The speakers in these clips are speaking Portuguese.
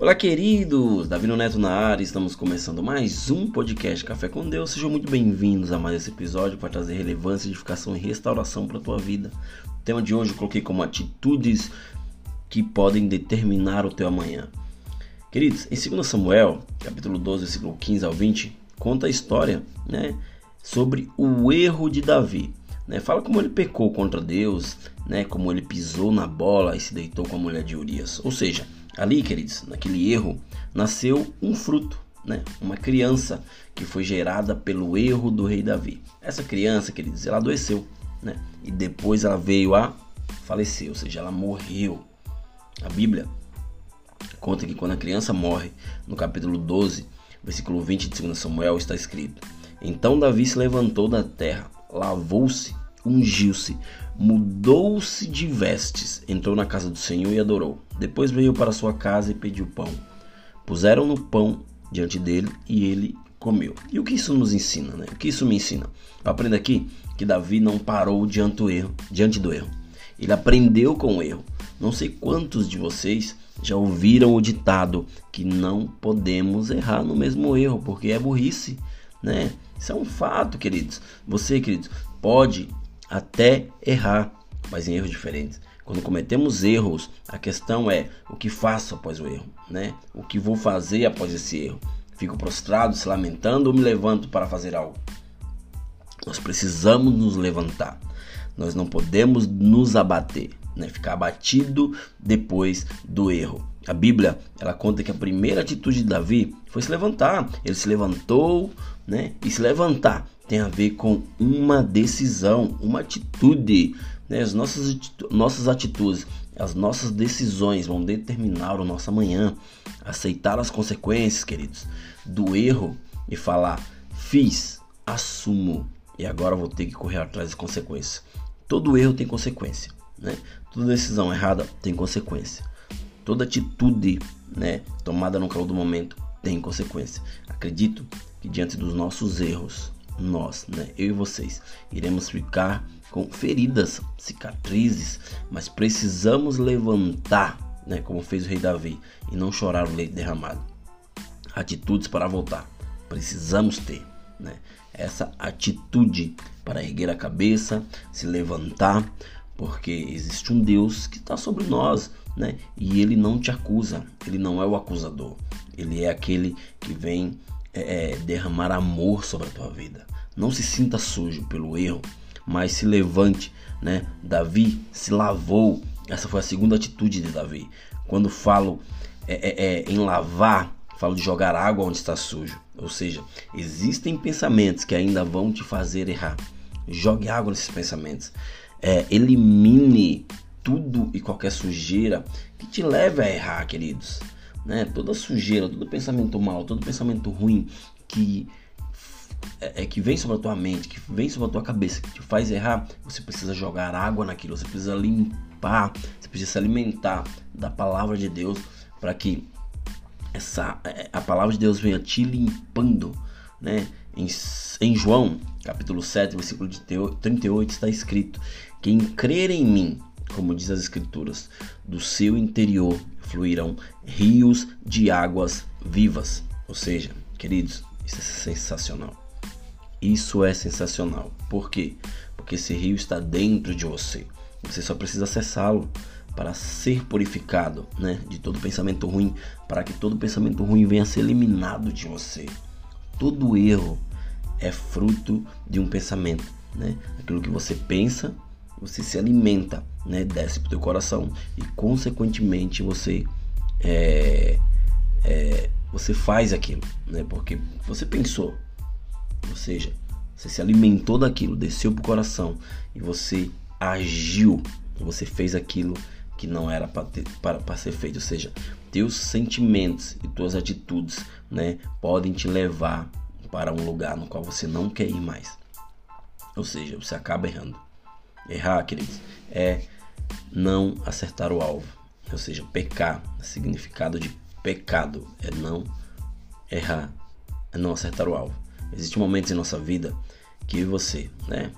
Olá, queridos! Davi Neto na área, estamos começando mais um podcast Café com Deus. Sejam muito bem-vindos a mais esse episódio para trazer relevância, edificação e restauração para a tua vida. O tema de hoje eu coloquei como atitudes que podem determinar o teu amanhã. Queridos, em 2 Samuel, capítulo 12, versículo 15 ao 20, conta a história né, sobre o erro de Davi. Né? Fala como ele pecou contra Deus, né, como ele pisou na bola e se deitou com a mulher de Urias. Ou seja, Ali, queridos, naquele erro, nasceu um fruto, né? Uma criança que foi gerada pelo erro do rei Davi. Essa criança, queridos, ela adoeceu, né? E depois ela veio a falecer, ou seja, ela morreu. A Bíblia conta que quando a criança morre, no capítulo 12, versículo 20 de 2 Samuel, está escrito: Então Davi se levantou da terra, lavou-se, ungiu-se, mudou-se de vestes, entrou na casa do Senhor e adorou. Depois veio para sua casa e pediu pão. Puseram no pão diante dele e ele comeu. E o que isso nos ensina, né? O que isso me ensina? Eu aprendo aqui que Davi não parou diante do erro, diante do erro. Ele aprendeu com o erro. Não sei quantos de vocês já ouviram o ditado que não podemos errar no mesmo erro, porque é burrice, né? Isso é um fato, queridos. Você, queridos, pode até errar, mas em erros diferentes. Quando cometemos erros, a questão é o que faço após o erro, né? O que vou fazer após esse erro? Fico prostrado, se lamentando ou me levanto para fazer algo? Nós precisamos nos levantar. Nós não podemos nos abater, né? Ficar abatido depois do erro. A Bíblia, ela conta que a primeira atitude de Davi foi se levantar. Ele se levantou, né? E se levantar tem a ver com uma decisão, uma atitude. Né? As nossas, nossas atitudes, as nossas decisões vão determinar o nosso amanhã. Aceitar as consequências, queridos, do erro e falar: fiz, assumo e agora vou ter que correr atrás das consequências. Todo erro tem consequência, né? Toda decisão errada tem consequência. Toda atitude, né, tomada no calor do momento tem consequência. Acredito que diante dos nossos erros, nós, né, eu e vocês, iremos ficar com feridas, cicatrizes, mas precisamos levantar, né, como fez o rei Davi, e não chorar o leite derramado. Atitudes para voltar, precisamos ter, né, essa atitude para erguer a cabeça, se levantar, porque existe um Deus que está sobre nós, né, e ele não te acusa, ele não é o acusador, ele é aquele que vem é, é, derramar amor sobre a tua vida. Não se sinta sujo pelo erro, mas se levante, né? Davi se lavou. Essa foi a segunda atitude de Davi. Quando falo é, é, é, em lavar, falo de jogar água onde está sujo. Ou seja, existem pensamentos que ainda vão te fazer errar. Jogue água nesses pensamentos. É, elimine tudo e qualquer sujeira que te leve a errar, queridos né? Toda sujeira, todo pensamento mal, todo pensamento ruim que é, é, que vem sobre a tua mente, que vem sobre a tua cabeça, que te faz errar, você precisa jogar água naquilo, você precisa limpar, você precisa se alimentar da palavra de Deus para que essa é, a palavra de Deus venha te limpando, né? Em, em João, capítulo 7, versículo de 38 está escrito: Quem crer em mim, como diz as escrituras, do seu interior fluirão rios de águas vivas. Ou seja, queridos, isso é sensacional. Isso é sensacional. Por quê? Porque esse rio está dentro de você. Você só precisa acessá-lo para ser purificado, né, de todo pensamento ruim, para que todo pensamento ruim venha a ser eliminado de você. Todo erro é fruto de um pensamento, né? Aquilo que você pensa, você se alimenta, né? Desce pro teu coração e consequentemente você é, é, você faz aquilo, né? Porque você pensou, ou seja, você se alimentou daquilo, desceu pro coração e você agiu, você fez aquilo que não era para ser feito, ou seja, teus sentimentos e tuas atitudes, né, podem te levar para um lugar no qual você não quer ir mais. Ou seja, você acaba errando. Errar, queridos, é não acertar o alvo. Ou seja, pecar, significado de pecado é não errar, é não acertar o alvo. Existem momentos em nossa vida que você, né,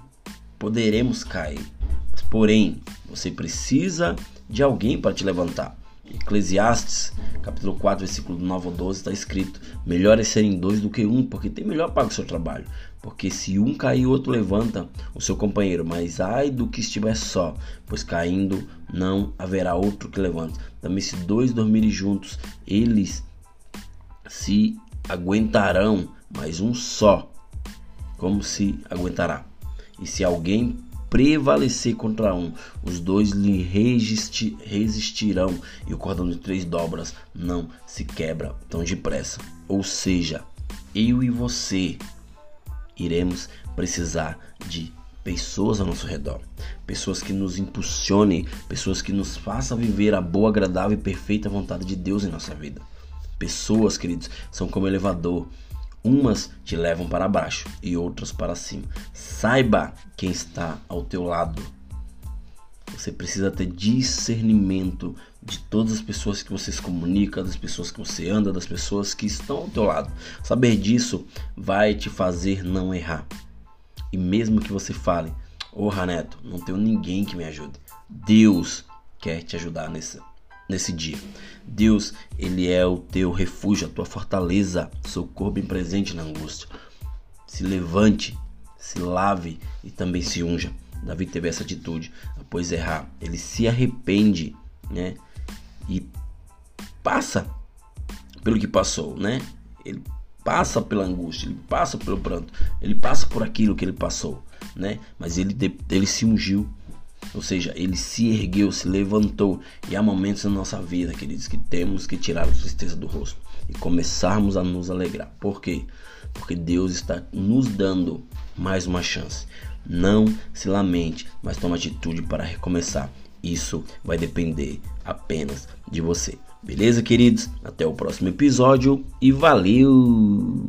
poderemos cair, mas, porém, você precisa de alguém para te levantar. Eclesiastes, capítulo 4, versículo 9 ao 12, está escrito: Melhor é serem dois do que um, porque tem melhor paga o seu trabalho. Porque se um cair, o outro levanta o seu companheiro. Mas ai do que estiver só, pois caindo não haverá outro que levante. Também se dois dormirem juntos, eles se aguentarão, mas um só, como se aguentará? E se alguém prevalecer contra um, os dois lhe resistirão, e o cordão de três dobras não se quebra tão depressa. Ou seja, eu e você iremos precisar de pessoas ao nosso redor, pessoas que nos impulsionem, pessoas que nos façam viver a boa, agradável e perfeita vontade de Deus em nossa vida. Pessoas, queridos, são como elevador. Umas te levam para baixo e outras para cima. Saiba quem está ao teu lado. Você precisa ter discernimento de todas as pessoas que você se comunica, das pessoas que você anda, das pessoas que estão ao teu lado. Saber disso vai te fazer não errar. E mesmo que você fale, ô oh, Neto, não tenho ninguém que me ajude. Deus quer te ajudar nesse, nesse dia. Deus, ele é o teu refúgio, a tua fortaleza, socorro bem presente na angústia. Se levante, se lave e também se unja. Davi teve essa atitude após errar. Ele se arrepende, né? E passa pelo que passou, né? Ele passa pela angústia, ele passa pelo pranto, ele passa por aquilo que ele passou, né? Mas ele, ele se ungiu, ou seja, ele se ergueu, se levantou. E há momentos na nossa vida, queridos, que temos que tirar a tristeza do rosto e começarmos a nos alegrar. Por quê? Porque Deus está nos dando mais uma chance. Não se lamente, mas tome atitude para recomeçar. Isso vai depender apenas de você. Beleza, queridos? Até o próximo episódio e valeu!